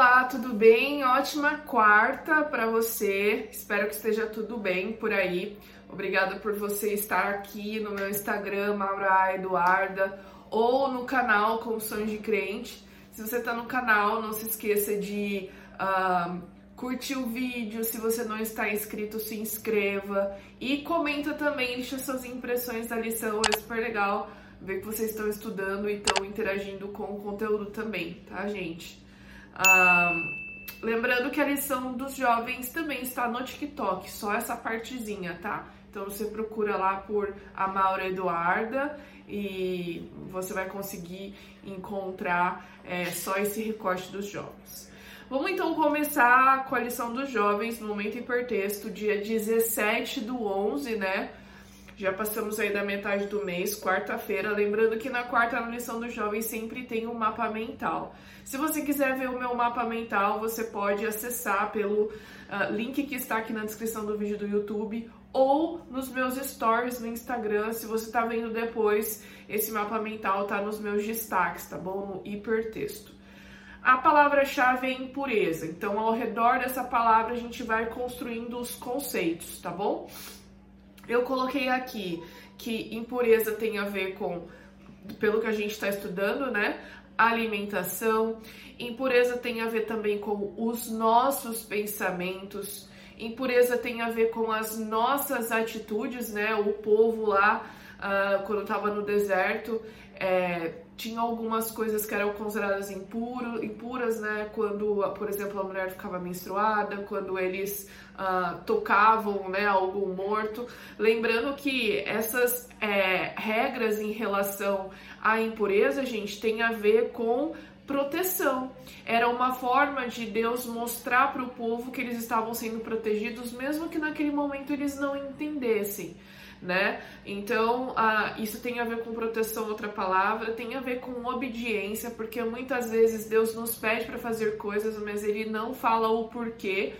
Olá, tudo bem? Ótima quarta para você. Espero que esteja tudo bem por aí. Obrigada por você estar aqui no meu Instagram, Maura Eduarda, ou no canal Sonhos de Crente. Se você está no canal, não se esqueça de uh, curtir o vídeo. Se você não está inscrito, se inscreva e comenta também, deixa suas impressões da lição. É super legal ver que vocês estão estudando e estão interagindo com o conteúdo também, tá, gente? Lembrando que a lição dos jovens também está no TikTok, só essa partezinha, tá? Então você procura lá por a Maura Eduarda e você vai conseguir encontrar é, só esse recorte dos jovens. Vamos então começar com a lição dos jovens momento hipertexto, dia 17 do 11, né? Já passamos aí da metade do mês, quarta-feira. Lembrando que na quarta na lição dos jovens sempre tem um mapa mental. Se você quiser ver o meu mapa mental, você pode acessar pelo uh, link que está aqui na descrição do vídeo do YouTube ou nos meus stories no Instagram. Se você está vendo depois, esse mapa mental tá nos meus destaques, tá bom? No hipertexto. A palavra-chave é impureza. Então, ao redor dessa palavra, a gente vai construindo os conceitos, tá bom? Eu coloquei aqui que impureza tem a ver com, pelo que a gente está estudando, né? Alimentação. Impureza tem a ver também com os nossos pensamentos. Impureza tem a ver com as nossas atitudes, né? O povo lá, uh, quando estava no deserto, é, tinha algumas coisas que eram consideradas impuro, impuras, né? Quando, por exemplo, a mulher ficava menstruada, quando eles uh, tocavam né, algum morto. Lembrando que essas é, regras em relação à impureza, gente, tem a ver com proteção. Era uma forma de Deus mostrar para o povo que eles estavam sendo protegidos, mesmo que naquele momento eles não entendessem né? Então, ah, isso tem a ver com proteção, outra palavra, tem a ver com obediência, porque muitas vezes Deus nos pede para fazer coisas, mas Ele não fala o porquê.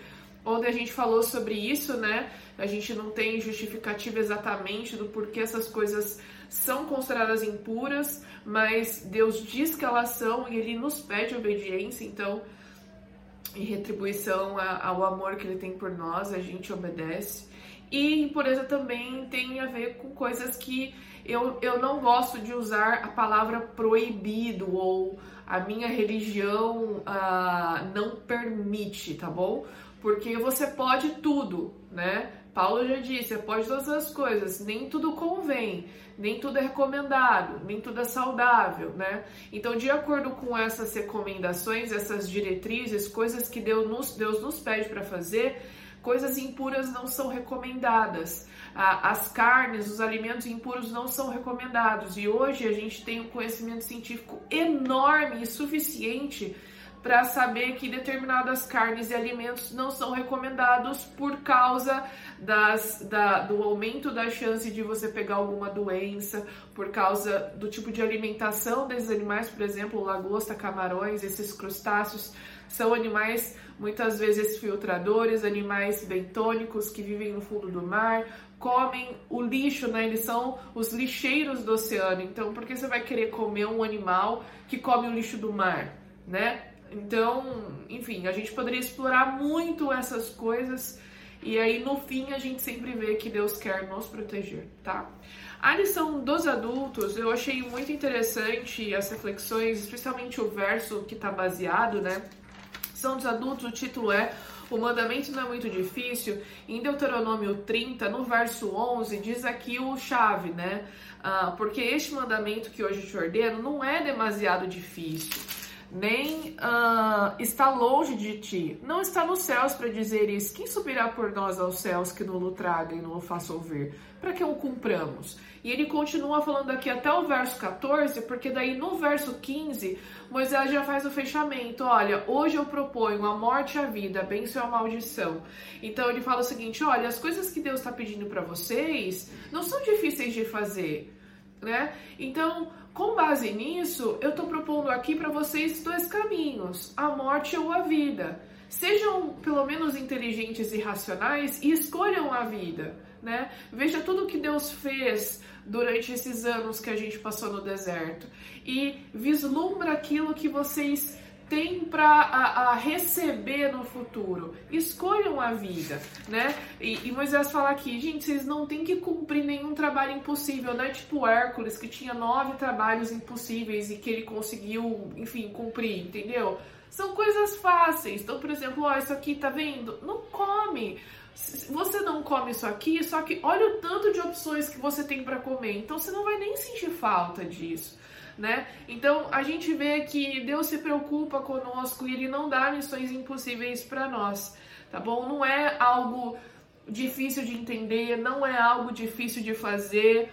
Onde a gente falou sobre isso, né? A gente não tem justificativa exatamente do porquê essas coisas são consideradas impuras, mas Deus diz que elas são e Ele nos pede obediência, então, em retribuição ao amor que Ele tem por nós, a gente obedece. E impureza também tem a ver com coisas que eu, eu não gosto de usar a palavra proibido ou a minha religião uh, não permite, tá bom? Porque você pode tudo, né? Paulo já disse, você pode todas as coisas, nem tudo convém, nem tudo é recomendado, nem tudo é saudável, né? Então, de acordo com essas recomendações, essas diretrizes, coisas que Deus nos, Deus nos pede para fazer, Coisas impuras não são recomendadas. As carnes, os alimentos impuros não são recomendados. E hoje a gente tem um conhecimento científico enorme e suficiente para saber que determinadas carnes e alimentos não são recomendados por causa das, da, do aumento da chance de você pegar alguma doença, por causa do tipo de alimentação desses animais, por exemplo, lagosta, camarões, esses crustáceos são animais muitas vezes filtradores, animais bentônicos que vivem no fundo do mar, comem o lixo, né? Eles são os lixeiros do oceano. Então, por que você vai querer comer um animal que come o lixo do mar, né? Então, enfim, a gente poderia explorar muito essas coisas e aí no fim a gente sempre vê que Deus quer nos proteger, tá? A lição dos adultos, eu achei muito interessante as reflexões, especialmente o verso que está baseado, né? São dos adultos, o título é O mandamento não é muito difícil. Em Deuteronômio 30, no verso 11, diz aqui o chave, né? Ah, porque este mandamento que hoje te ordeno não é demasiado difícil nem uh, está longe de ti, não está nos céus para dizer isso. Quem subirá por nós aos céus que não o traga e não o faça ouvir? Para que o cumpramos? E ele continua falando aqui até o verso 14, porque daí no verso 15, Moisés já faz o fechamento. Olha, hoje eu proponho a morte e a vida, a bênção e a maldição. Então ele fala o seguinte: olha, as coisas que Deus está pedindo para vocês não são difíceis de fazer né? Então, com base nisso, eu estou propondo aqui para vocês dois caminhos: a morte ou a vida. Sejam pelo menos inteligentes e racionais e escolham a vida, né? Veja tudo que Deus fez durante esses anos que a gente passou no deserto e vislumbra aquilo que vocês tem para receber no futuro. Escolham a vida, né? E, e, Moisés fala aqui, gente, vocês não têm que cumprir nenhum trabalho impossível, não é tipo Hércules, que tinha nove trabalhos impossíveis e que ele conseguiu, enfim, cumprir, entendeu? São coisas fáceis. Então, por exemplo, ó, isso aqui, tá vendo? Não come. Você não come isso aqui, só que olha o tanto de opções que você tem para comer. Então, você não vai nem sentir falta disso né? Então a gente vê que Deus se preocupa conosco e Ele não dá missões impossíveis para nós, tá bom? Não é algo difícil de entender, não é algo difícil de fazer.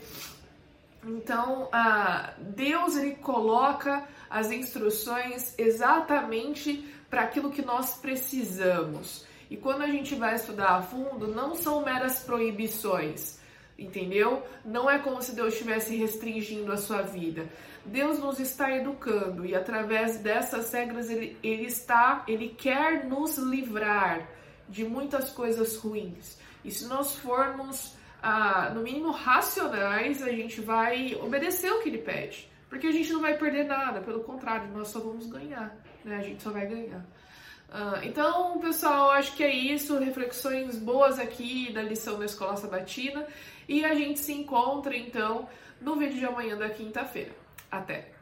Então, ah, Deus ele coloca as instruções exatamente para aquilo que nós precisamos. E quando a gente vai estudar a fundo, não são meras proibições, entendeu? Não é como se Deus estivesse restringindo a sua vida. Deus nos está educando e através dessas regras ele, ele está, ele quer nos livrar de muitas coisas ruins. E se nós formos, ah, no mínimo, racionais, a gente vai obedecer o que ele pede. Porque a gente não vai perder nada, pelo contrário, nós só vamos ganhar, né? A gente só vai ganhar. Uh, então, pessoal, acho que é isso. Reflexões boas aqui da lição da Escola Sabatina. E a gente se encontra, então, no vídeo de amanhã da quinta-feira. Até!